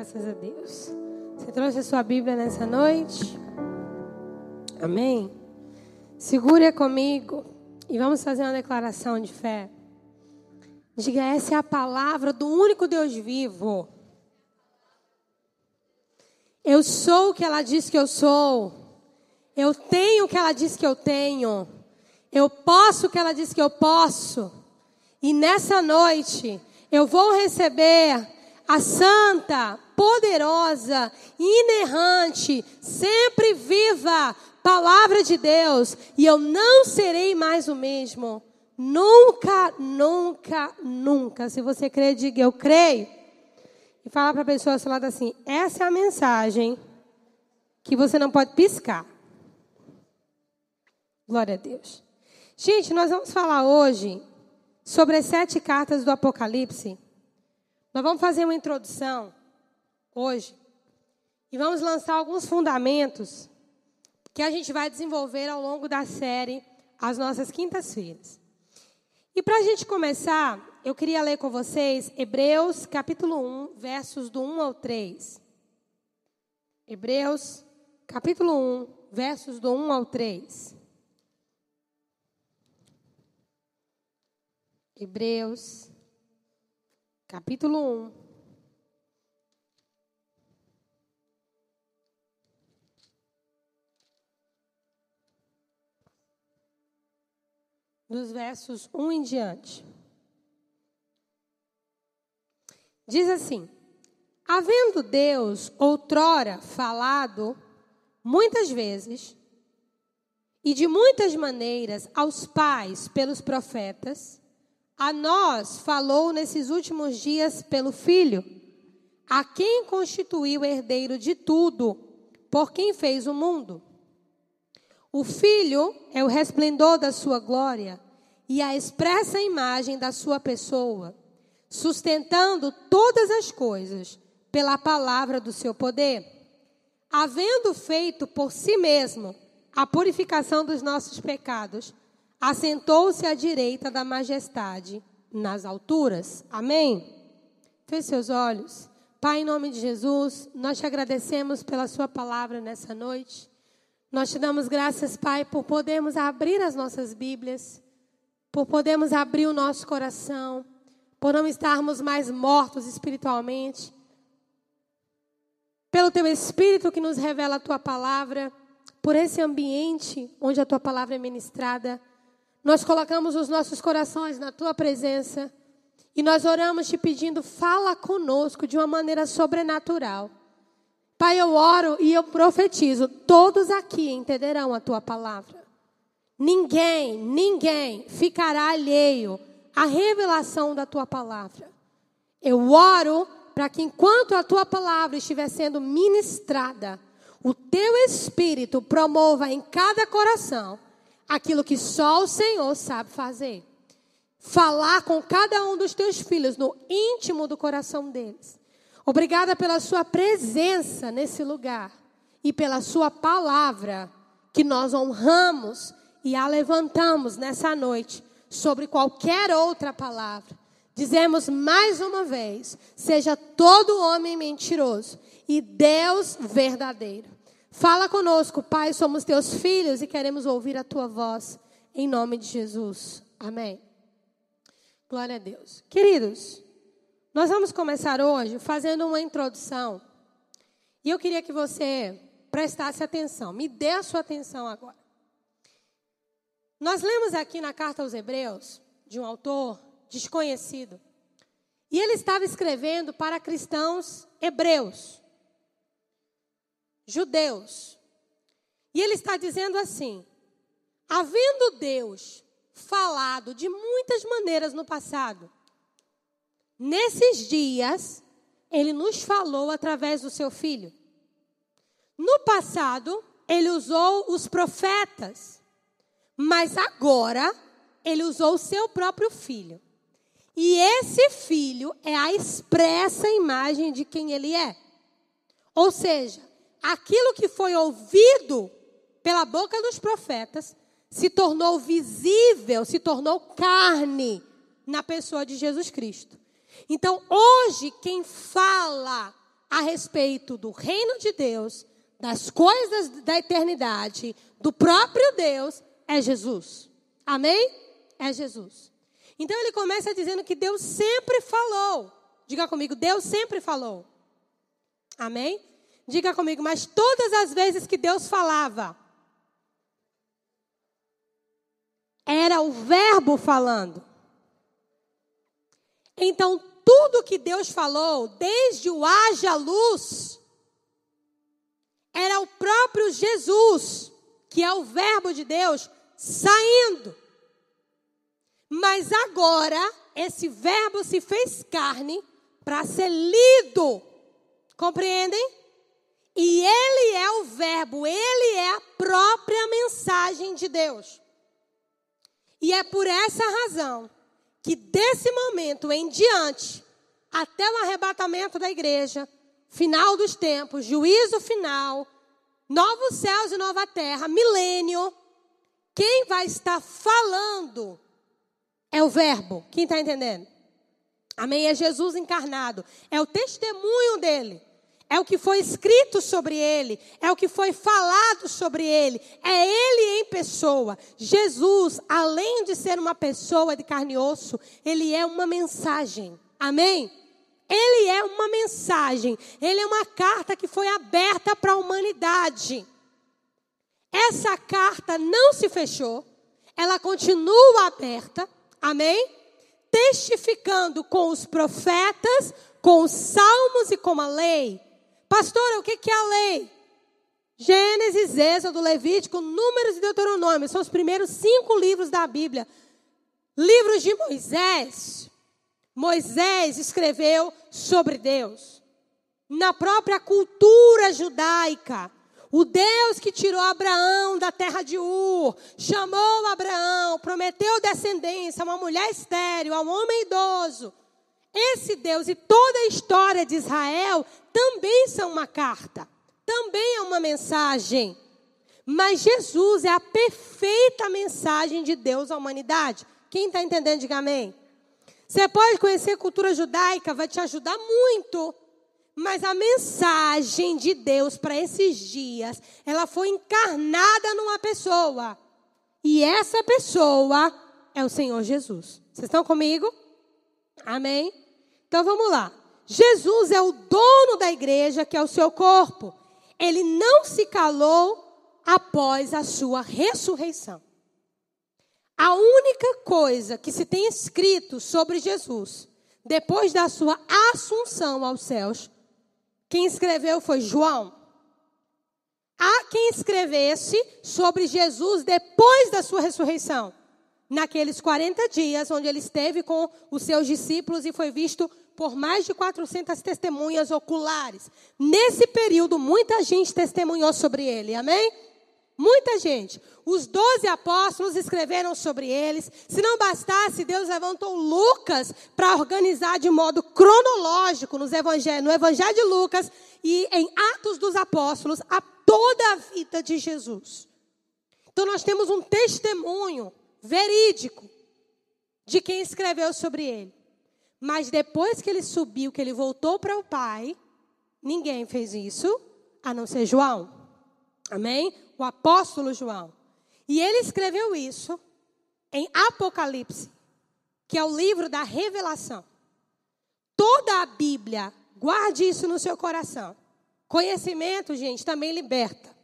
Graças a Deus. Você trouxe a sua Bíblia nessa noite? Amém? Segure comigo e vamos fazer uma declaração de fé. Diga: essa é a palavra do único Deus vivo. Eu sou o que ela diz que eu sou. Eu tenho o que ela diz que eu tenho. Eu posso o que ela diz que eu posso. E nessa noite, eu vou receber a santa, poderosa, inerrante, sempre viva palavra de Deus, e eu não serei mais o mesmo. Nunca, nunca, nunca. Se você crê, diga eu creio. E fala para a pessoa ao seu lado assim: essa é a mensagem que você não pode piscar. Glória a Deus. Gente, nós vamos falar hoje sobre as sete cartas do Apocalipse. Nós vamos fazer uma introdução hoje e vamos lançar alguns fundamentos que a gente vai desenvolver ao longo da série às nossas quintas-feiras. E para a gente começar, eu queria ler com vocês Hebreus capítulo 1, versos do 1 ao 3. Hebreus capítulo 1, versos do 1 ao 3. Hebreus capítulo 1. Dos versos 1 em diante. Diz assim: Havendo Deus outrora falado muitas vezes e de muitas maneiras aos pais pelos profetas, a nós falou nesses últimos dias pelo Filho, a quem constituiu herdeiro de tudo, por quem fez o mundo. O Filho é o resplendor da sua glória e a expressa imagem da sua pessoa, sustentando todas as coisas pela palavra do seu poder. Havendo feito por si mesmo a purificação dos nossos pecados, assentou-se à direita da majestade nas alturas. Amém? Feche seus olhos. Pai, em nome de Jesus, nós te agradecemos pela Sua palavra nessa noite. Nós te damos graças, Pai, por podermos abrir as nossas Bíblias, por podermos abrir o nosso coração, por não estarmos mais mortos espiritualmente, pelo Teu Espírito que nos revela a Tua palavra, por esse ambiente onde a Tua palavra é ministrada. Nós colocamos os nossos corações na tua presença e nós oramos te pedindo, fala conosco de uma maneira sobrenatural. Pai, eu oro e eu profetizo, todos aqui entenderão a tua palavra. Ninguém, ninguém ficará alheio à revelação da tua palavra. Eu oro para que enquanto a tua palavra estiver sendo ministrada, o teu espírito promova em cada coração aquilo que só o Senhor sabe fazer. Falar com cada um dos teus filhos no íntimo do coração deles. Obrigada pela sua presença nesse lugar e pela sua palavra que nós honramos e a levantamos nessa noite sobre qualquer outra palavra. Dizemos mais uma vez: seja todo homem mentiroso e Deus verdadeiro. Fala conosco, Pai, somos teus filhos e queremos ouvir a tua voz. Em nome de Jesus. Amém. Glória a Deus. Queridos, nós vamos começar hoje fazendo uma introdução. E eu queria que você prestasse atenção. Me dê a sua atenção agora. Nós lemos aqui na carta aos Hebreus, de um autor desconhecido. E ele estava escrevendo para cristãos hebreus judeus. E ele está dizendo assim: havendo Deus falado de muitas maneiras no passado, nesses dias, ele nos falou através do seu filho. No passado, ele usou os profetas, mas agora, ele usou o seu próprio filho. E esse filho é a expressa imagem de quem ele é. Ou seja, aquilo que foi ouvido pela boca dos profetas se tornou visível, se tornou carne na pessoa de Jesus Cristo. Então, hoje, quem fala a respeito do reino de Deus, das coisas da eternidade, do próprio Deus, é Jesus. Amém? É Jesus. Então ele começa dizendo que Deus sempre falou. Diga comigo, Deus sempre falou. Amém? Diga comigo, mas todas as vezes que Deus falava, era o Verbo falando. Então, tudo que Deus falou, desde o haja luz, era o próprio Jesus, que é o Verbo de Deus, saindo. Mas agora, esse Verbo se fez carne para ser lido. Compreendem? E ele é o Verbo, ele é a própria mensagem de Deus. E é por essa razão que desse momento em diante, até o arrebatamento da igreja, final dos tempos, juízo final, novos céus e nova terra, milênio, quem vai estar falando é o Verbo. Quem está entendendo? Amém? É Jesus encarnado. É o testemunho dele. É o que foi escrito sobre ele, é o que foi falado sobre ele, é ele em pessoa. Jesus, além de ser uma pessoa de carne e osso, ele é uma mensagem. Amém? Ele é uma mensagem, ele é uma carta que foi aberta para a humanidade. Essa carta não se fechou, ela continua aberta, amém? Testificando com os profetas, com os salmos e com a lei Pastora, o que é a lei? Gênesis, Êxodo, Levítico, Números e Deuteronômio. São os primeiros cinco livros da Bíblia. Livros de Moisés. Moisés escreveu sobre Deus. Na própria cultura judaica. O Deus que tirou Abraão da terra de Ur, chamou Abraão, prometeu descendência a uma mulher estéril, a um homem idoso. Esse Deus e toda a história de Israel também são uma carta, também é uma mensagem. Mas Jesus é a perfeita mensagem de Deus à humanidade. Quem está entendendo, diga amém. Você pode conhecer cultura judaica, vai te ajudar muito. Mas a mensagem de Deus para esses dias, ela foi encarnada numa pessoa. E essa pessoa é o Senhor Jesus. Vocês estão comigo? Amém? Então vamos lá. Jesus é o dono da igreja, que é o seu corpo. Ele não se calou após a sua ressurreição. A única coisa que se tem escrito sobre Jesus, depois da sua assunção aos céus, quem escreveu foi João. Há quem escrevesse sobre Jesus depois da sua ressurreição naqueles 40 dias, onde ele esteve com os seus discípulos e foi visto por mais de 400 testemunhas oculares. Nesse período, muita gente testemunhou sobre ele, amém? Muita gente. Os doze apóstolos escreveram sobre eles. Se não bastasse, Deus levantou Lucas para organizar de modo cronológico nos evangelho, no Evangelho de Lucas e em Atos dos Apóstolos a toda a vida de Jesus. Então nós temos um testemunho verídico de quem escreveu sobre ele. Mas depois que ele subiu, que ele voltou para o Pai, ninguém fez isso, a não ser João. Amém? O apóstolo João. E ele escreveu isso em Apocalipse, que é o livro da revelação. Toda a Bíblia, guarde isso no seu coração. Conhecimento, gente, também liberta.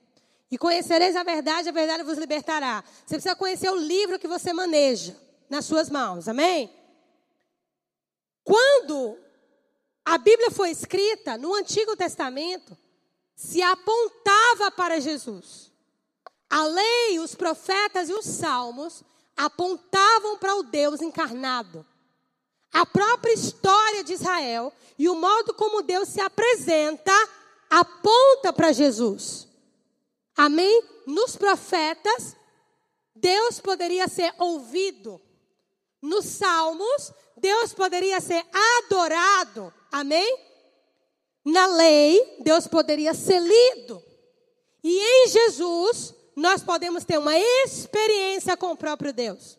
E conhecereis a verdade, a verdade vos libertará. Você precisa conhecer o livro que você maneja nas suas mãos. Amém? Quando a Bíblia foi escrita, no Antigo Testamento, se apontava para Jesus. A lei, os profetas e os salmos apontavam para o Deus encarnado. A própria história de Israel e o modo como Deus se apresenta aponta para Jesus. Amém? Nos profetas, Deus poderia ser ouvido. Nos salmos, Deus poderia ser adorado. Amém? Na lei, Deus poderia ser lido. E em Jesus, nós podemos ter uma experiência com o próprio Deus.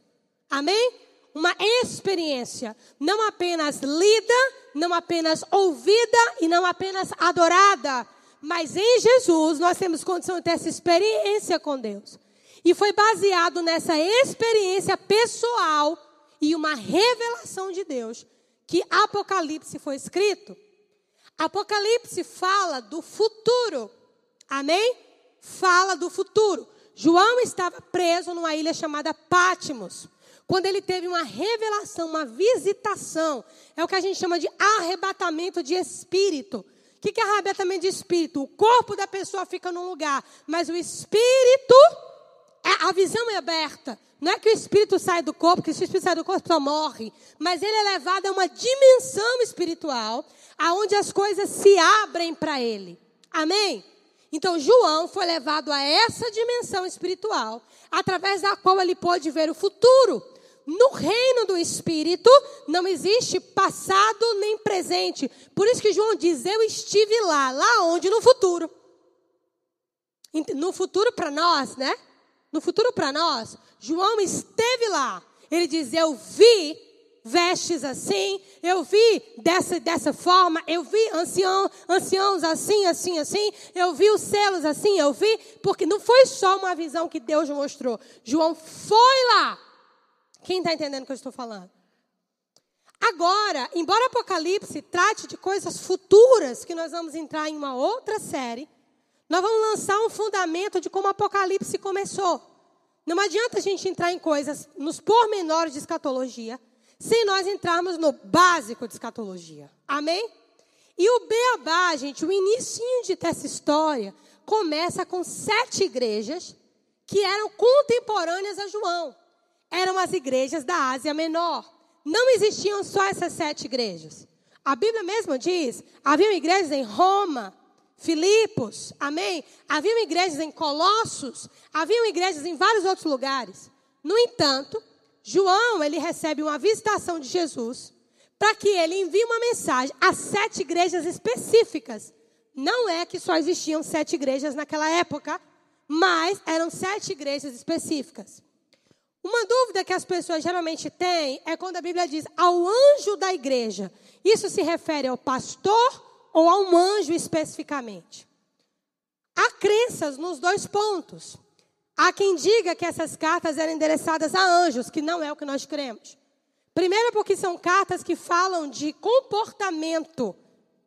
Amém? uma experiência, não apenas lida, não apenas ouvida e não apenas adorada, mas em Jesus nós temos condição de ter essa experiência com Deus. E foi baseado nessa experiência pessoal e uma revelação de Deus que Apocalipse foi escrito. Apocalipse fala do futuro. Amém? Fala do futuro. João estava preso numa ilha chamada Pátimos. Quando ele teve uma revelação, uma visitação, é o que a gente chama de arrebatamento de espírito. O que é arrebatamento de espírito? O corpo da pessoa fica num lugar, mas o espírito, é, a visão é aberta. Não é que o espírito sai do corpo, que se o espírito sai do corpo, só morre. Mas ele é levado a uma dimensão espiritual, aonde as coisas se abrem para ele. Amém? Então, João foi levado a essa dimensão espiritual, através da qual ele pôde ver o futuro. No reino do Espírito não existe passado nem presente. Por isso que João diz: Eu estive lá. Lá onde? No futuro. No futuro para nós, né? No futuro para nós, João esteve lá. Ele diz: Eu vi vestes assim, eu vi dessa, dessa forma, eu vi ancião, anciãos assim, assim, assim, eu vi os selos assim, eu vi, porque não foi só uma visão que Deus mostrou. João foi lá. Quem está entendendo o que eu estou falando? Agora, embora Apocalipse trate de coisas futuras, que nós vamos entrar em uma outra série, nós vamos lançar um fundamento de como Apocalipse começou. Não adianta a gente entrar em coisas, nos pormenores de escatologia, sem nós entrarmos no básico de escatologia. Amém? E o beabá, gente, o início dessa história, começa com sete igrejas que eram contemporâneas a João eram as igrejas da Ásia Menor. Não existiam só essas sete igrejas. A Bíblia mesmo diz: haviam igrejas em Roma, Filipos, amém? Haviam igrejas em Colossos, haviam igrejas em vários outros lugares. No entanto, João, ele recebe uma visitação de Jesus para que ele envie uma mensagem a sete igrejas específicas. Não é que só existiam sete igrejas naquela época, mas eram sete igrejas específicas. Uma dúvida que as pessoas geralmente têm é quando a Bíblia diz ao anjo da igreja. Isso se refere ao pastor ou a um anjo especificamente? Há crenças nos dois pontos. Há quem diga que essas cartas eram endereçadas a anjos, que não é o que nós cremos. Primeiro, porque são cartas que falam de comportamento.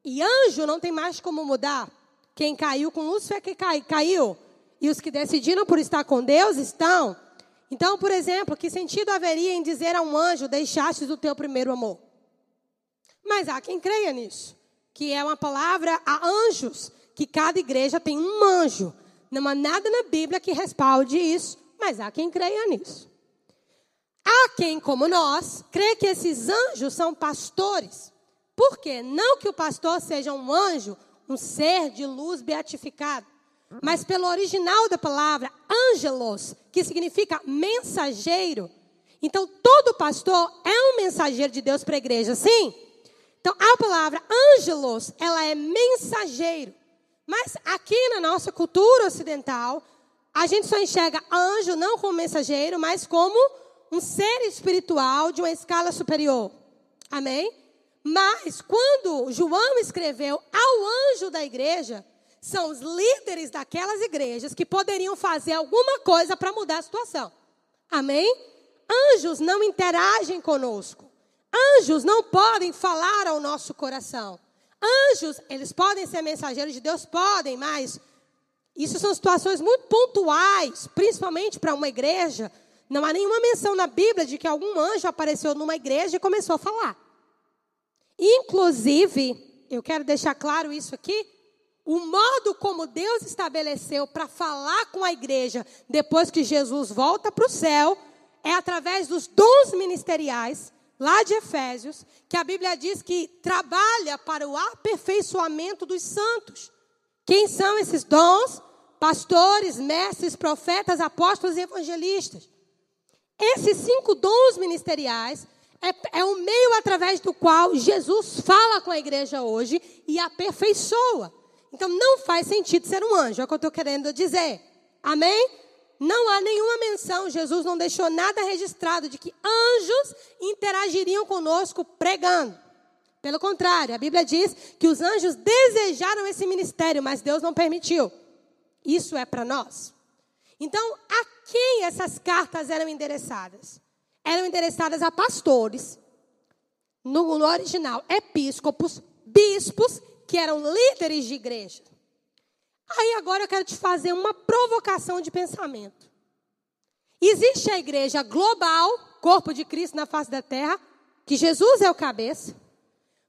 E anjo não tem mais como mudar. Quem caiu com Lúcifer é que cai, caiu. E os que decidiram por estar com Deus estão. Então, por exemplo, que sentido haveria em dizer a um anjo: deixaste o teu primeiro amor? Mas há quem creia nisso, que é uma palavra a anjos, que cada igreja tem um anjo. Não há nada na Bíblia que respalde isso, mas há quem creia nisso. Há quem, como nós, crê que esses anjos são pastores. Por quê? Não que o pastor seja um anjo, um ser de luz beatificado mas pelo original da palavra, angelos, que significa mensageiro. Então, todo pastor é um mensageiro de Deus para a igreja, sim? Então, a palavra angelos, ela é mensageiro. Mas aqui na nossa cultura ocidental, a gente só enxerga anjo não como mensageiro, mas como um ser espiritual de uma escala superior. Amém? Mas quando João escreveu ao anjo da igreja, são os líderes daquelas igrejas que poderiam fazer alguma coisa para mudar a situação. Amém? Anjos não interagem conosco. Anjos não podem falar ao nosso coração. Anjos, eles podem ser mensageiros de Deus? Podem, mas isso são situações muito pontuais, principalmente para uma igreja. Não há nenhuma menção na Bíblia de que algum anjo apareceu numa igreja e começou a falar. Inclusive, eu quero deixar claro isso aqui, o modo como Deus estabeleceu para falar com a igreja depois que Jesus volta para o céu é através dos dons ministeriais, lá de Efésios, que a Bíblia diz que trabalha para o aperfeiçoamento dos santos. Quem são esses dons? Pastores, mestres, profetas, apóstolos e evangelistas. Esses cinco dons ministeriais é, é o meio através do qual Jesus fala com a igreja hoje e aperfeiçoa. Então não faz sentido ser um anjo, é o que eu estou querendo dizer. Amém? Não há nenhuma menção, Jesus não deixou nada registrado de que anjos interagiriam conosco pregando. Pelo contrário, a Bíblia diz que os anjos desejaram esse ministério, mas Deus não permitiu. Isso é para nós. Então, a quem essas cartas eram endereçadas? Eram endereçadas a pastores, no, original, episcopos, bispos, que eram líderes de igreja. Aí agora eu quero te fazer uma provocação de pensamento. Existe a igreja global, corpo de Cristo na face da terra, que Jesus é o cabeça.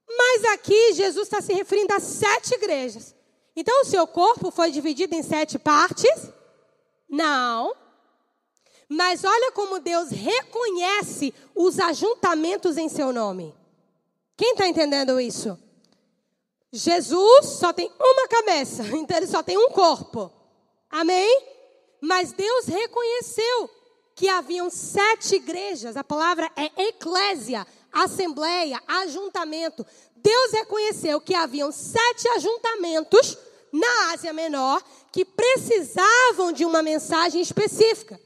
Mas aqui Jesus está se referindo a sete igrejas. Então o seu corpo foi dividido em sete partes? Não. Mas olha como Deus reconhece os ajuntamentos em seu nome. Quem está entendendo isso? Jesus só tem uma cabeça, então ele só tem um corpo. Amém? Mas Deus reconheceu que haviam sete igrejas. A palavra é eclésia, assembleia, ajuntamento. Deus reconheceu que haviam sete ajuntamentos na Ásia Menor que precisavam de uma mensagem específica,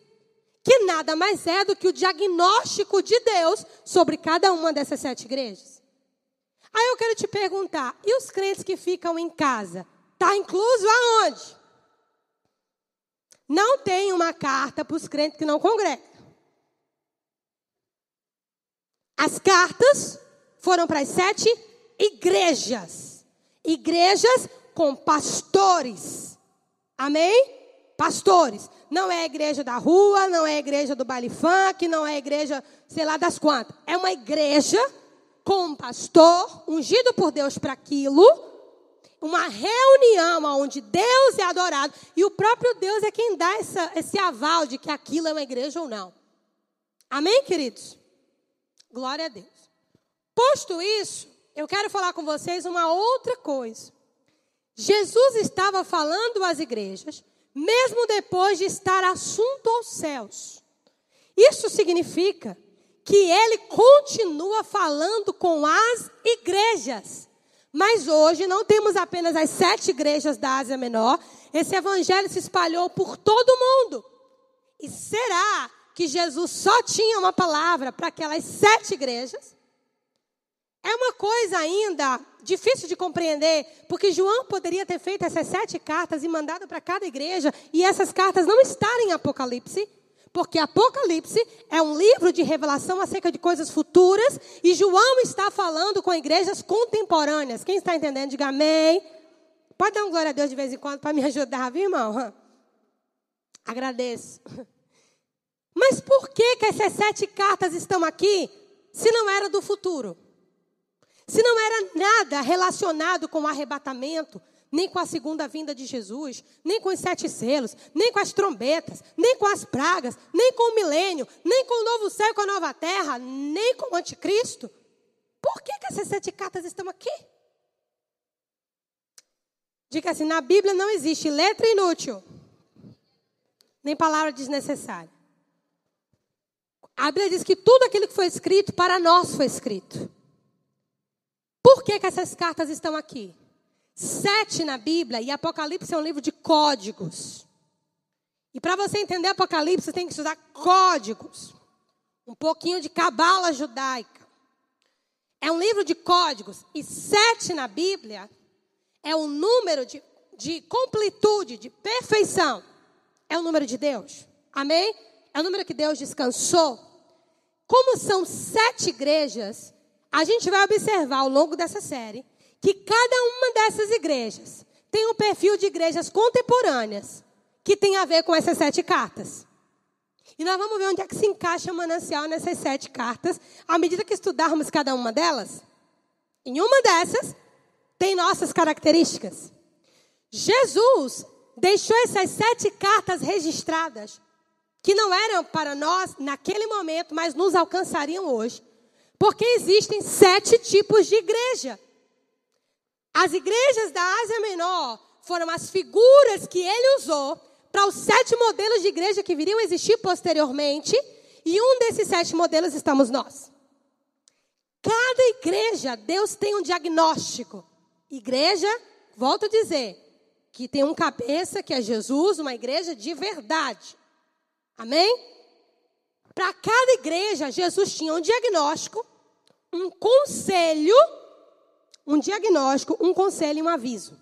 que nada mais é do que o diagnóstico de Deus sobre cada uma dessas sete igrejas. Aí eu quero te perguntar: e os crentes que ficam em casa? Está incluso aonde? Não tem uma carta para os crentes que não congregam. As cartas foram para as sete igrejas. Igrejas com pastores. Amém? Pastores. Não é a igreja da rua, não é a igreja do baile funk, não é a igreja, sei lá das quantas. É uma igreja com um pastor, ungido por Deus para aquilo, uma reunião onde Deus é adorado e o próprio Deus é quem dá essa, esse aval de que aquilo é uma igreja ou não. Amém, queridos? Glória a Deus. Posto isso, eu quero falar com vocês uma outra coisa. Jesus estava falando às igrejas, mesmo depois de estar assunto aos céus. Isso significa que ele continua falando com as igrejas. Mas hoje não temos apenas as sete igrejas da Ásia Menor, esse evangelho se espalhou por todo o mundo. E será que Jesus só tinha uma palavra para aquelas sete igrejas? É uma coisa ainda difícil de compreender, porque João poderia ter feito essas sete cartas e mandado para cada igreja, e essas cartas não estarem em Apocalipse. Porque Apocalipse é um livro de revelação acerca de coisas futuras e João está falando com igrejas contemporâneas. Quem está entendendo, diga amém. Pode dar um glória a Deus de vez em quando para me ajudar, viu, irmão? Agradeço. Mas por que, que essas sete cartas estão aqui se não era do futuro? Se não era nada relacionado com o arrebatamento, nem com a segunda vinda de Jesus, nem com os sete selos, nem com as trombetas, nem com as pragas, nem com o milênio, nem com o novo céu e com a nova terra, nem com o anticristo. Por que, que essas sete cartas estão aqui? Diga assim: na Bíblia não existe letra inútil, nem palavra desnecessária. A Bíblia diz que tudo aquilo que foi escrito para nós foi escrito. Por que, que essas cartas estão aqui? Sete na Bíblia e Apocalipse é um livro de códigos. E para você entender Apocalipse, você tem que estudar códigos. Um pouquinho de cabala judaica. É um livro de códigos. E sete na Bíblia é o número de, de completude, de perfeição. É o número de Deus. Amém? É o número que Deus descansou. Como são sete igrejas, a gente vai observar ao longo dessa série que cada uma dessas igrejas tem um perfil de igrejas contemporâneas que tem a ver com essas sete cartas. E nós vamos ver onde é que se encaixa o manancial nessas sete cartas, à medida que estudarmos cada uma delas. Em uma dessas, tem nossas características. Jesus deixou essas sete cartas registradas, que não eram para nós naquele momento, mas nos alcançariam hoje. Porque existem sete tipos de igreja. As igrejas da Ásia Menor foram as figuras que ele usou para os sete modelos de igreja que viriam a existir posteriormente, e um desses sete modelos estamos nós. Cada igreja, Deus tem um diagnóstico. Igreja, volto a dizer, que tem um cabeça que é Jesus, uma igreja de verdade. Amém? Para cada igreja, Jesus tinha um diagnóstico, um conselho, um diagnóstico, um conselho e um aviso.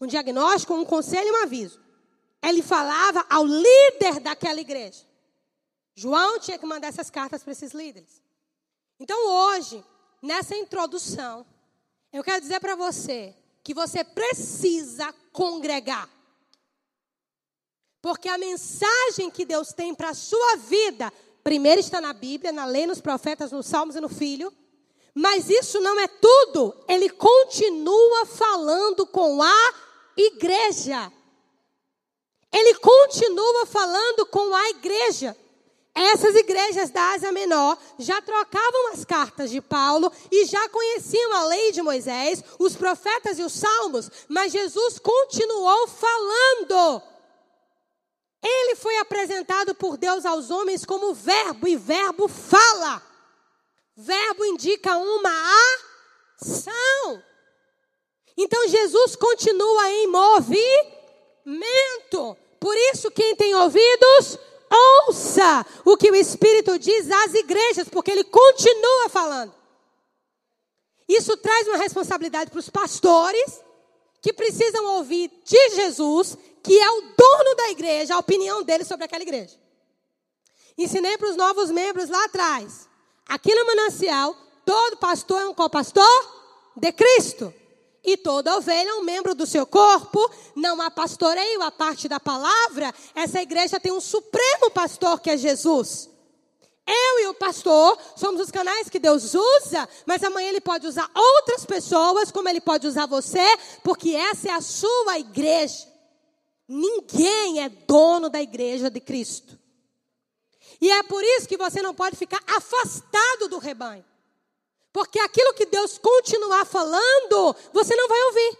Um diagnóstico, um conselho e um aviso. Ele falava ao líder daquela igreja. João tinha que mandar essas cartas para esses líderes. Então hoje, nessa introdução, eu quero dizer para você que você precisa congregar. Porque a mensagem que Deus tem para a sua vida, primeiro está na Bíblia, na lei, nos profetas, nos salmos e no Filho. Mas isso não é tudo. Ele continua falando com a igreja. Ele continua falando com a igreja. Essas igrejas da Ásia Menor já trocavam as cartas de Paulo e já conheciam a lei de Moisés, os profetas e os salmos, mas Jesus continuou falando. Ele foi apresentado por Deus aos homens como verbo, e verbo fala. Verbo indica uma ação. Então Jesus continua em movimento. Por isso, quem tem ouvidos, ouça o que o Espírito diz às igrejas, porque ele continua falando. Isso traz uma responsabilidade para os pastores, que precisam ouvir de Jesus que é o dono da igreja, a opinião dele sobre aquela igreja. Ensinei para os novos membros lá atrás. Aqui no manancial, todo pastor é um co-pastor de Cristo. E toda ovelha é um membro do seu corpo. Não há pastoreio a parte da palavra. Essa igreja tem um supremo pastor que é Jesus. Eu e o pastor somos os canais que Deus usa, mas amanhã ele pode usar outras pessoas, como ele pode usar você, porque essa é a sua igreja. Ninguém é dono da igreja de Cristo. E é por isso que você não pode ficar afastado do rebanho. Porque aquilo que Deus continuar falando, você não vai ouvir.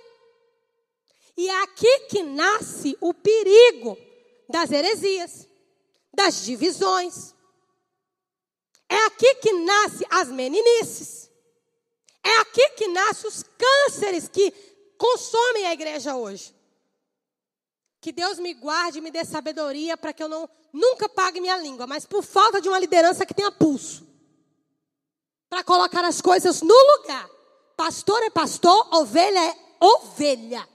E é aqui que nasce o perigo das heresias, das divisões. É aqui que nasce as meninices. É aqui que nascem os cânceres que consomem a igreja hoje. Que Deus me guarde e me dê sabedoria para que eu não nunca pague minha língua, mas por falta de uma liderança que tenha pulso. Para colocar as coisas no lugar. Pastor é pastor, ovelha é ovelha.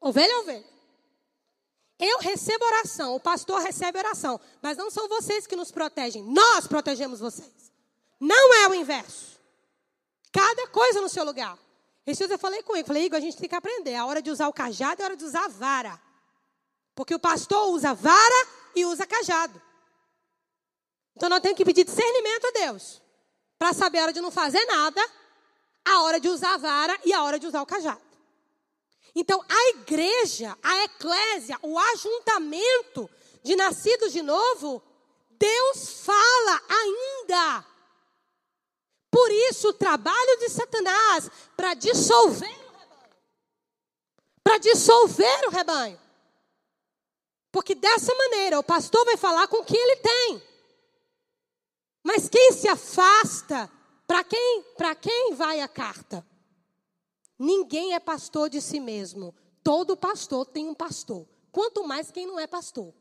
Ovelha é ovelha. Eu recebo oração, o pastor recebe oração, mas não são vocês que nos protegem, nós protegemos vocês. Não é o inverso. Cada coisa no seu lugar. Esses dias eu falei com ele, falei, Igor, a gente tem que aprender. A hora de usar o cajado é a hora de usar a vara. Porque o pastor usa vara e usa cajado. Então nós temos que pedir discernimento a Deus. Para saber a hora de não fazer nada, a hora de usar a vara e a hora de usar o cajado. Então a igreja, a eclésia, o ajuntamento de nascidos de novo, Deus fala ainda. Isso, o trabalho de Satanás para dissolver o rebanho. Para dissolver o rebanho. Porque dessa maneira o pastor vai falar com o que ele tem. Mas quem se afasta, para quem, quem vai a carta? Ninguém é pastor de si mesmo. Todo pastor tem um pastor. Quanto mais quem não é pastor.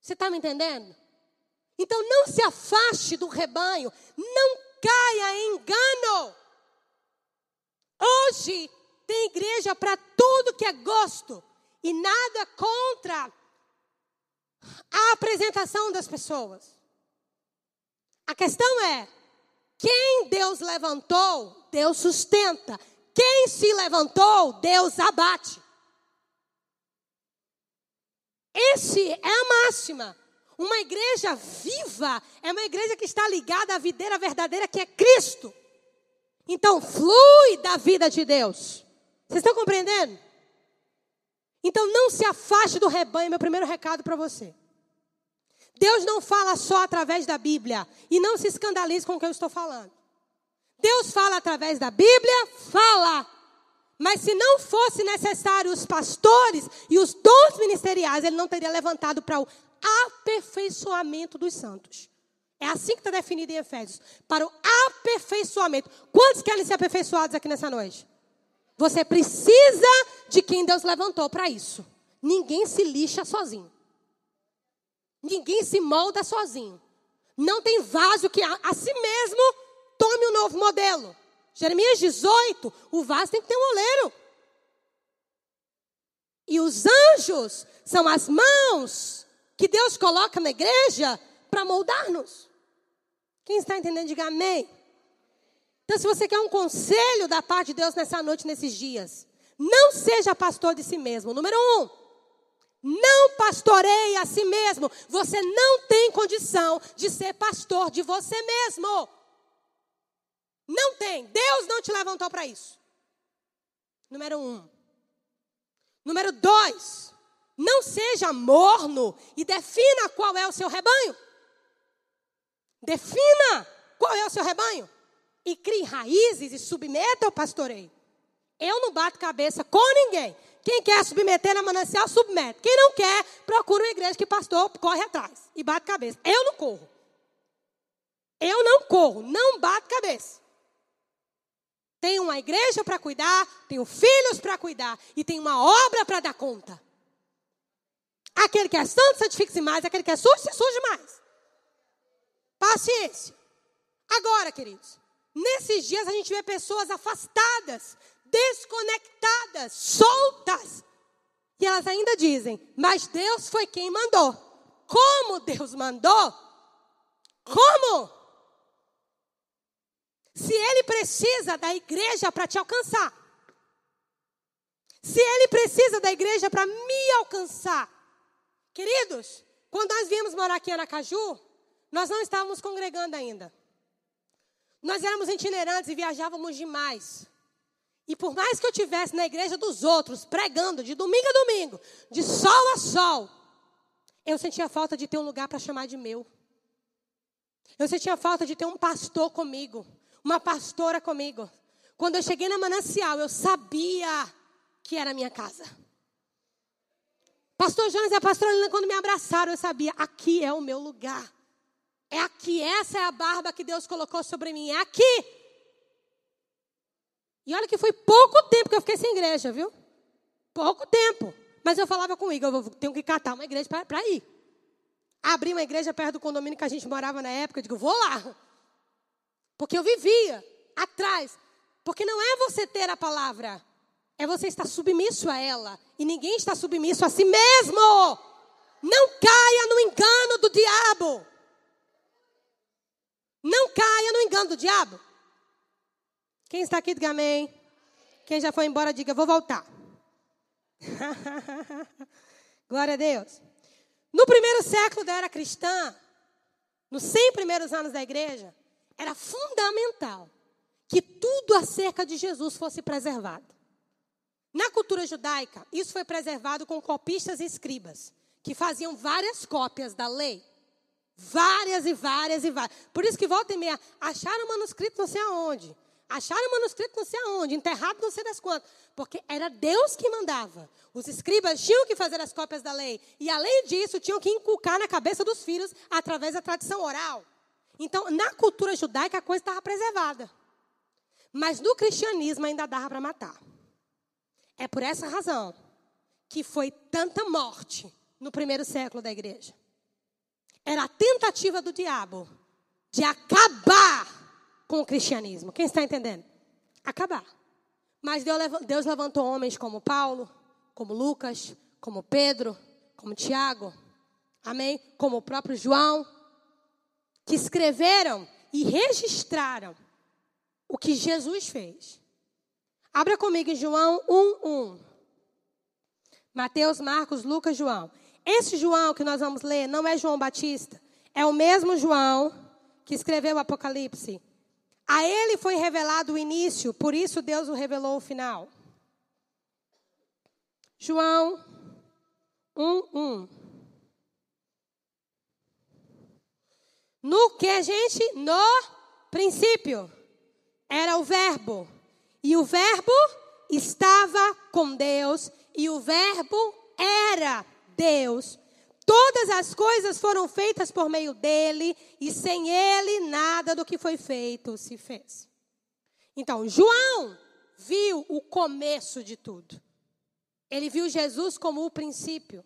Você está me entendendo? Então não se afaste do rebanho. Não caia em engano. Hoje tem igreja para tudo que é gosto e nada contra a apresentação das pessoas. A questão é: quem Deus levantou, Deus sustenta. Quem se levantou, Deus abate. Esse é a máxima. Uma igreja viva é uma igreja que está ligada à videira verdadeira que é Cristo. Então, flui da vida de Deus. Vocês estão compreendendo? Então, não se afaste do rebanho, meu primeiro recado para você. Deus não fala só através da Bíblia. E não se escandalize com o que eu estou falando. Deus fala através da Bíblia, fala. Mas se não fosse necessário os pastores e os dons ministeriais, ele não teria levantado para o aperfeiçoamento dos santos. É assim que está definido em Efésios. Para o aperfeiçoamento. Quantos querem ser aperfeiçoados aqui nessa noite? Você precisa de quem Deus levantou para isso. Ninguém se lixa sozinho. Ninguém se molda sozinho. Não tem vaso que a, a si mesmo tome um novo modelo. Jeremias 18, o vaso tem que ter um oleiro. E os anjos são as mãos que Deus coloca na igreja para moldar-nos. Quem está entendendo, diga amém. Então, se você quer um conselho da parte de Deus nessa noite, nesses dias, não seja pastor de si mesmo. Número um, não pastoreie a si mesmo. Você não tem condição de ser pastor de você mesmo. Não tem. Deus não te levantou para isso. Número um. Número dois. Não seja morno e defina qual é o seu rebanho. Defina qual é o seu rebanho. E crie raízes e submeta ao pastoreio. Eu não bato cabeça com ninguém. Quem quer submeter na manancial, submete. Quem não quer, procura uma igreja que pastor corre atrás e bate cabeça. Eu não corro. Eu não corro, não bato cabeça. Tenho uma igreja para cuidar, tenho filhos para cuidar e tenho uma obra para dar conta. Aquele que é santo, santifique-se mais. Aquele que é sujo, se suje mais. Paciência. Agora, queridos, nesses dias a gente vê pessoas afastadas, desconectadas, soltas. E elas ainda dizem: Mas Deus foi quem mandou. Como Deus mandou? Como? Se Ele precisa da igreja para te alcançar. Se Ele precisa da igreja para me alcançar. Queridos, quando nós viemos morar aqui em Aracaju, nós não estávamos congregando ainda. Nós éramos itinerantes e viajávamos demais. E por mais que eu tivesse na igreja dos outros, pregando de domingo a domingo, de sol a sol, eu sentia falta de ter um lugar para chamar de meu. Eu sentia falta de ter um pastor comigo, uma pastora comigo. Quando eu cheguei na manancial, eu sabia que era minha casa. Pastor Jonas e a pastora Lina, quando me abraçaram, eu sabia, aqui é o meu lugar. É aqui, essa é a barba que Deus colocou sobre mim, é aqui. E olha que foi pouco tempo que eu fiquei sem igreja, viu? Pouco tempo. Mas eu falava comigo, eu tenho que catar uma igreja para ir. Abri uma igreja perto do condomínio que a gente morava na época, eu digo, vou lá. Porque eu vivia atrás. Porque não é você ter a palavra, é você estar submisso a ela. E ninguém está submisso a si mesmo. Não caia no engano do diabo. Não caia no engano do diabo. Quem está aqui, diga amém. Quem já foi embora, diga, vou voltar. Glória a Deus. No primeiro século da era cristã, nos 100 primeiros anos da igreja, era fundamental que tudo acerca de Jesus fosse preservado. Na cultura judaica, isso foi preservado com copistas e escribas, que faziam várias cópias da lei. Várias e várias e várias. Por isso que volta e meia, acharam manuscrito não sei aonde. Acharam manuscrito não sei aonde, enterrado não sei das quantas. Porque era Deus que mandava. Os escribas tinham que fazer as cópias da lei. E além disso, tinham que inculcar na cabeça dos filhos através da tradição oral. Então, na cultura judaica, a coisa estava preservada. Mas no cristianismo ainda dava para matar. É por essa razão que foi tanta morte no primeiro século da igreja. Era a tentativa do diabo de acabar com o cristianismo. Quem está entendendo? Acabar. Mas Deus levantou homens como Paulo, como Lucas, como Pedro, como Tiago, amém? Como o próprio João, que escreveram e registraram o que Jesus fez. Abra comigo em João 1:1. Mateus, Marcos, Lucas, João. Esse João que nós vamos ler não é João Batista, é o mesmo João que escreveu o Apocalipse. A ele foi revelado o início, por isso Deus o revelou o final. João 1, 1. No que, gente? No princípio. Era o Verbo. E o Verbo estava com Deus. E o Verbo era Deus. Todas as coisas foram feitas por meio dele, e sem ele nada do que foi feito se fez. Então, João viu o começo de tudo. Ele viu Jesus como o princípio.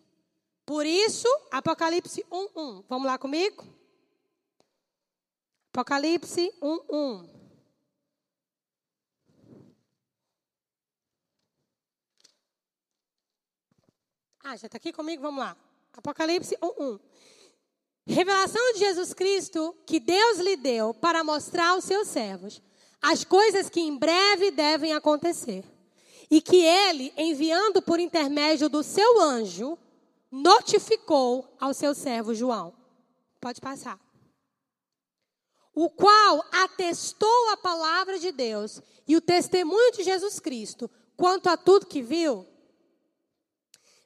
Por isso, Apocalipse 1:1. Vamos lá comigo? Apocalipse 1:1. Ah, já está aqui comigo? Vamos lá. Apocalipse 1:1. Revelação de Jesus Cristo que Deus lhe deu para mostrar aos seus servos as coisas que em breve devem acontecer. E que ele, enviando por intermédio do seu anjo, notificou ao seu servo João. Pode passar. O qual atestou a palavra de Deus e o testemunho de Jesus Cristo quanto a tudo que viu.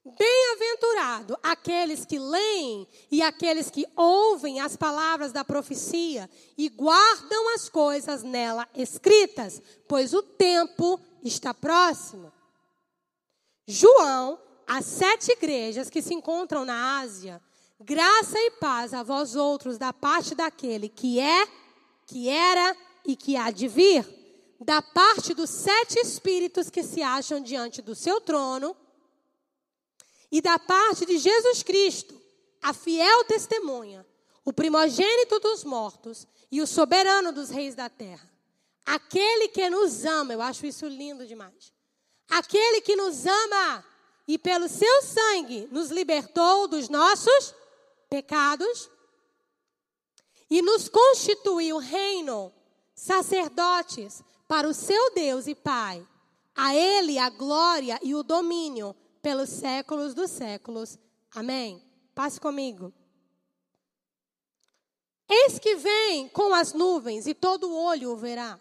Bem-aventurado aqueles que leem e aqueles que ouvem as palavras da profecia e guardam as coisas nela escritas, pois o tempo está próximo. João, as sete igrejas que se encontram na Ásia, graça e paz a vós outros da parte daquele que é, que era e que há de vir, da parte dos sete espíritos que se acham diante do seu trono e da parte de Jesus Cristo, a fiel testemunha, o primogênito dos mortos e o soberano dos reis da terra. Aquele que nos ama, eu acho isso lindo demais. Aquele que nos ama e pelo seu sangue nos libertou dos nossos pecados e nos constituiu reino, sacerdotes para o seu Deus e Pai. A ele a glória e o domínio pelos séculos dos séculos. Amém. Passe comigo. Eis que vem com as nuvens e todo olho o verá.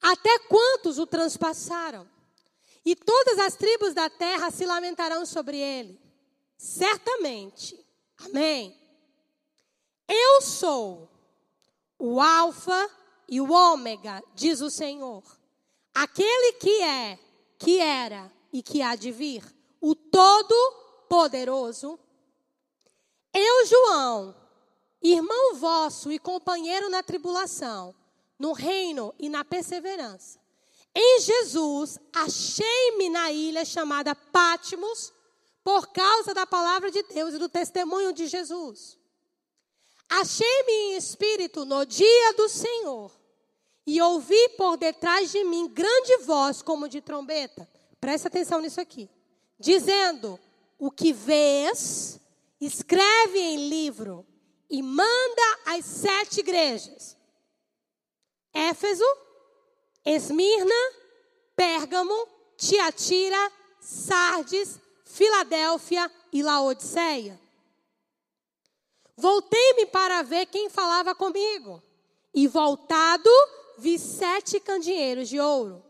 Até quantos o transpassaram? E todas as tribos da terra se lamentarão sobre ele. Certamente. Amém. Eu sou o Alfa e o Ômega, diz o Senhor. Aquele que é, que era e que há de vir o Todo-Poderoso, eu, João, irmão vosso e companheiro na tribulação, no reino e na perseverança, em Jesus achei-me na ilha chamada Pátimos, por causa da palavra de Deus e do testemunho de Jesus. Achei-me em espírito no dia do Senhor e ouvi por detrás de mim grande voz como de trombeta. Presta atenção nisso aqui dizendo: O que vês, escreve em livro e manda às sete igrejas: Éfeso, Esmirna, Pérgamo, Tiatira, Sardes, Filadélfia e Laodiceia. Voltei-me para ver quem falava comigo, e voltado vi sete candeeiros de ouro.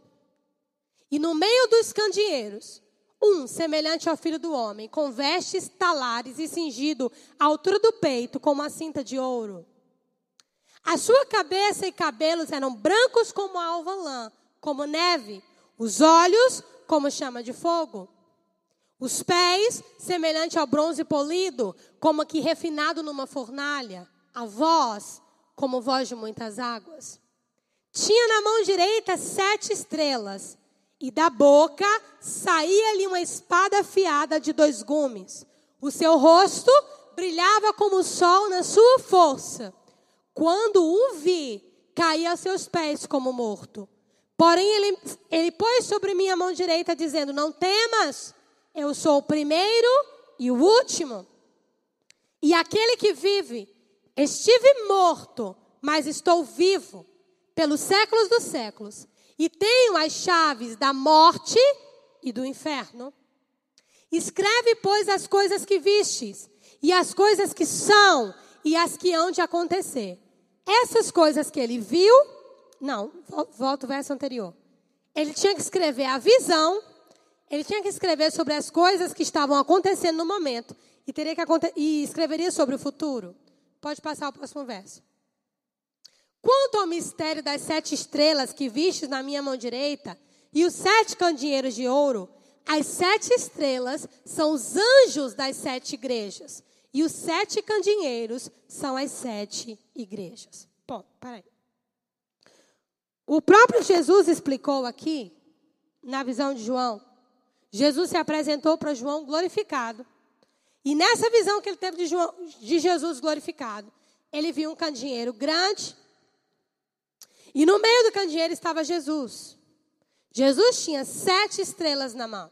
E no meio dos candeeiros, um, semelhante ao filho do homem, com vestes talares e cingido à altura do peito com uma cinta de ouro. A sua cabeça e cabelos eram brancos como a alva lã, como neve, os olhos como chama de fogo. Os pés, semelhante ao bronze polido, como que refinado numa fornalha. A voz, como voz de muitas águas. Tinha na mão direita sete estrelas e da boca saía-lhe uma espada afiada de dois gumes. O seu rosto brilhava como o sol na sua força. Quando o vi, caí a seus pés como morto. Porém, ele, ele pôs sobre minha mão direita, dizendo: Não temas, eu sou o primeiro e o último. E aquele que vive, estive morto, mas estou vivo pelos séculos dos séculos e tenho as chaves da morte e do inferno. Escreve, pois, as coisas que vistes, e as coisas que são, e as que hão de acontecer. Essas coisas que ele viu, não, volta o verso anterior. Ele tinha que escrever a visão, ele tinha que escrever sobre as coisas que estavam acontecendo no momento, e, teria que e escreveria sobre o futuro. Pode passar o próximo verso. Quanto ao mistério das sete estrelas que vistes na minha mão direita e os sete candeeiros de ouro, as sete estrelas são os anjos das sete igrejas e os sete candeeiros são as sete igrejas. Bom, peraí. O próprio Jesus explicou aqui, na visão de João, Jesus se apresentou para João glorificado. E nessa visão que ele teve de, João, de Jesus glorificado, ele viu um candeeiro grande. E no meio do candeeiro estava Jesus. Jesus tinha sete estrelas na mão.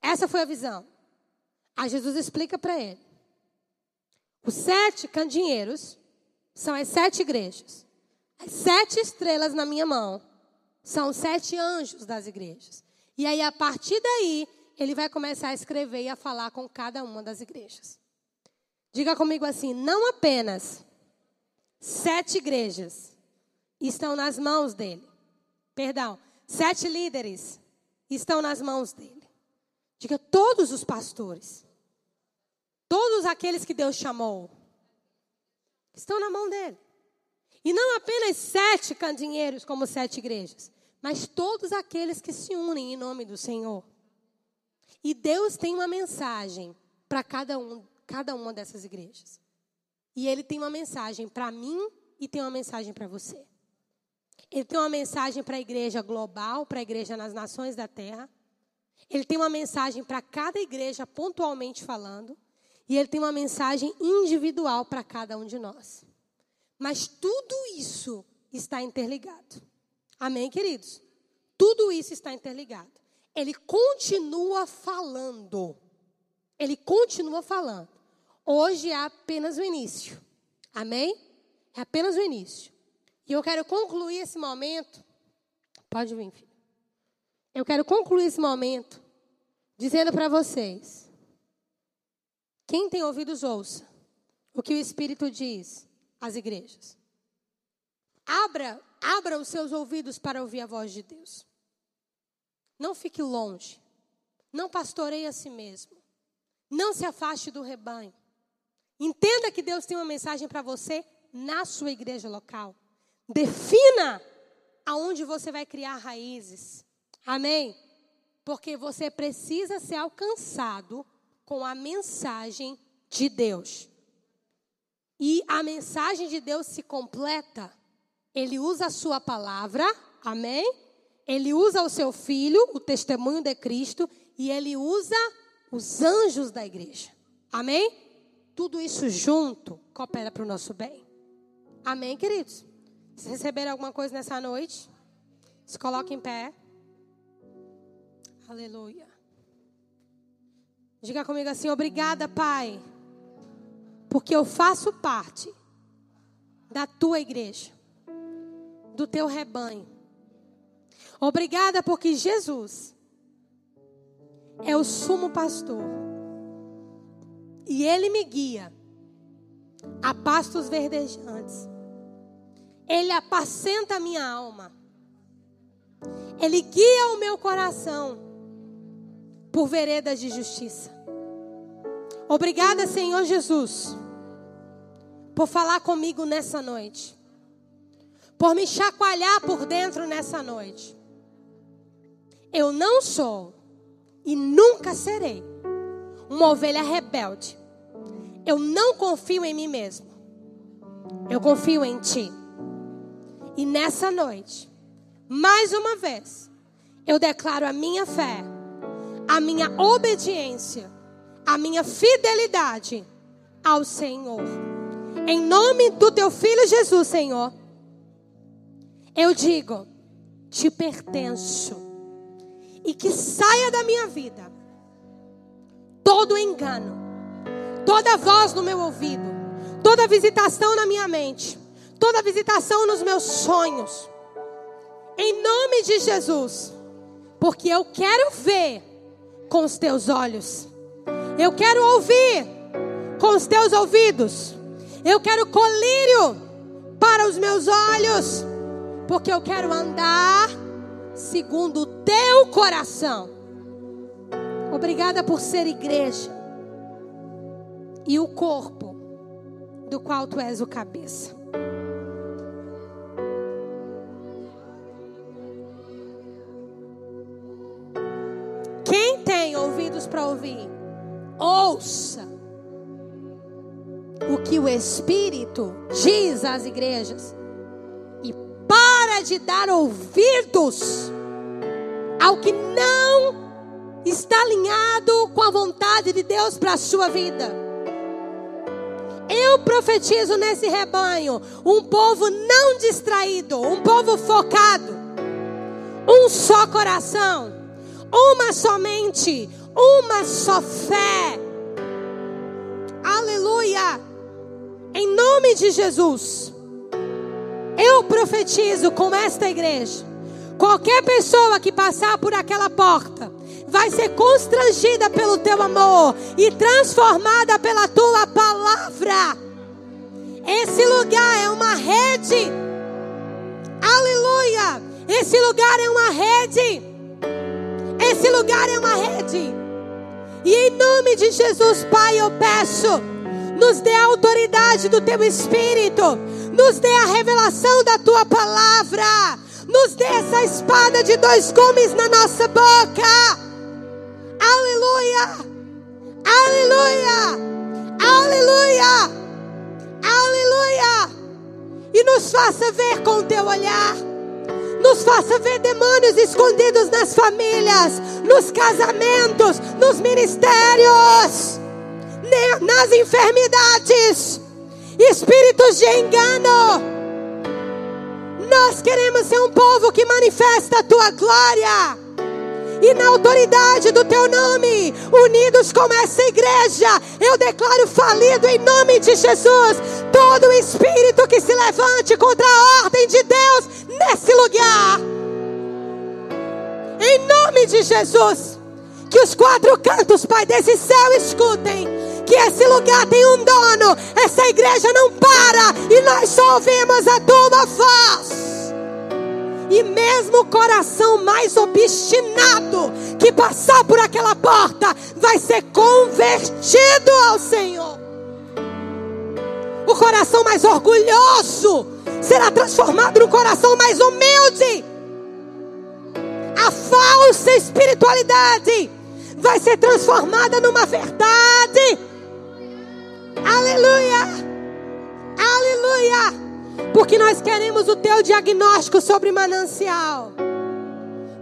Essa foi a visão. Aí Jesus explica para ele. Os sete candeeiros são as sete igrejas. As sete estrelas na minha mão são os sete anjos das igrejas. E aí, a partir daí, ele vai começar a escrever e a falar com cada uma das igrejas. Diga comigo assim: não apenas sete igrejas estão nas mãos dele. Perdão, sete líderes estão nas mãos dele. Diga todos os pastores. Todos aqueles que Deus chamou estão na mão dele. E não apenas sete candeeiros como sete igrejas, mas todos aqueles que se unem em nome do Senhor. E Deus tem uma mensagem para cada, um, cada uma dessas igrejas. E Ele tem uma mensagem para mim e tem uma mensagem para você. Ele tem uma mensagem para a igreja global, para a igreja nas nações da terra. Ele tem uma mensagem para cada igreja, pontualmente falando. E ele tem uma mensagem individual para cada um de nós. Mas tudo isso está interligado. Amém, queridos? Tudo isso está interligado. Ele continua falando. Ele continua falando. Hoje é apenas o início. Amém? É apenas o início. E eu quero concluir esse momento. Pode vir, filho. Eu quero concluir esse momento dizendo para vocês quem tem ouvidos, ouça o que o Espírito diz às igrejas. Abra, abra os seus ouvidos para ouvir a voz de Deus. Não fique longe. Não pastoreie a si mesmo. Não se afaste do rebanho. Entenda que Deus tem uma mensagem para você na sua igreja local. Defina aonde você vai criar raízes. Amém? Porque você precisa ser alcançado com a mensagem de Deus. E a mensagem de Deus se completa. Ele usa a sua palavra, amém? Ele usa o seu filho, o testemunho de Cristo, e ele usa os anjos da igreja. Amém? Tudo isso junto coopera para o nosso bem. Amém, queridos? Se receberam alguma coisa nessa noite, se coloque em pé. Aleluia. Diga comigo assim: obrigada, Pai, porque eu faço parte da tua igreja, do teu rebanho. Obrigada porque Jesus é o sumo pastor e ele me guia a pastos verdejantes. Ele apacenta a minha alma. Ele guia o meu coração por veredas de justiça. Obrigada, Senhor Jesus, por falar comigo nessa noite, por me chacoalhar por dentro nessa noite. Eu não sou e nunca serei uma ovelha rebelde. Eu não confio em mim mesmo. Eu confio em Ti. E nessa noite, mais uma vez, eu declaro a minha fé a minha obediência, a minha fidelidade ao Senhor. Em nome do teu filho Jesus, Senhor, eu digo: te pertenço. E que saia da minha vida todo engano, toda voz no meu ouvido, toda visitação na minha mente, toda visitação nos meus sonhos. Em nome de Jesus, porque eu quero ver com os teus olhos. Eu quero ouvir com os teus ouvidos. Eu quero colírio para os meus olhos, porque eu quero andar segundo o teu coração. Obrigada por ser igreja e o corpo do qual tu és o cabeça. Ouvidos para ouvir, ouça o que o Espírito diz às igrejas. E para de dar ouvidos ao que não está alinhado com a vontade de Deus para a sua vida. Eu profetizo nesse rebanho um povo não distraído, um povo focado, um só coração, uma somente, uma só fé. Aleluia! Em nome de Jesus, eu profetizo com esta igreja. Qualquer pessoa que passar por aquela porta vai ser constrangida pelo teu amor e transformada pela tua palavra. Esse lugar é uma rede. Aleluia! Esse lugar é uma rede. Esse lugar é uma rede. E em nome de Jesus, Pai, eu peço, nos dê a autoridade do teu espírito, nos dê a revelação da tua palavra, nos dê essa espada de dois gumes na nossa boca. Aleluia! Aleluia! Aleluia! Aleluia! E nos faça ver com o teu olhar. Nos faça ver demônios escondidos nas famílias, nos casamentos, nos ministérios, nas enfermidades, espíritos de engano. Nós queremos ser um povo que manifesta a tua glória e na autoridade do teu nome, unidos como essa igreja, eu declaro falido em nome de Jesus todo espírito que se levante contra a ordem de Deus nesse lugar. Em nome de Jesus, que os quatro cantos, Pai, desse céu escutem que esse lugar tem um dono, essa igreja não para e nós só ouvimos a tua voz. E mesmo o coração mais obstinado que passar por aquela porta vai ser convertido ao Senhor. O coração mais orgulhoso será transformado no coração mais humilde. A falsa espiritualidade vai ser transformada numa verdade. Aleluia! Aleluia! Porque nós queremos o teu diagnóstico sobre manancial.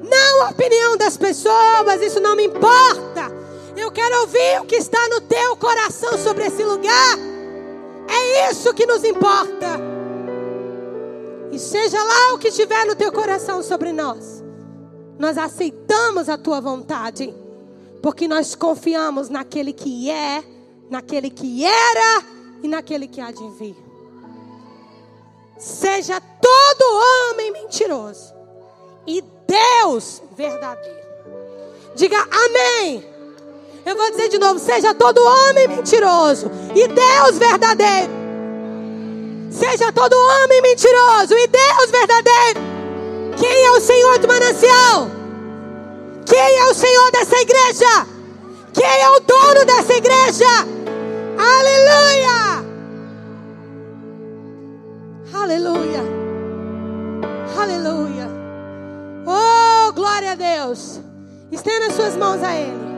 Não a opinião das pessoas, isso não me importa. Eu quero ouvir o que está no teu coração sobre esse lugar. É isso que nos importa. E seja lá o que estiver no teu coração sobre nós, nós aceitamos a tua vontade, porque nós confiamos naquele que é, naquele que era e naquele que há de vir. Seja todo homem mentiroso e Deus verdadeiro. Diga amém. Eu vou dizer de novo: seja todo homem mentiroso e Deus verdadeiro. Seja todo homem mentiroso e Deus verdadeiro. Quem é o Senhor do manancial? Quem é o Senhor dessa igreja? Quem é o dono dessa igreja? Aleluia! Aleluia. Aleluia. Oh, glória a Deus. Estenda suas mãos a Ele.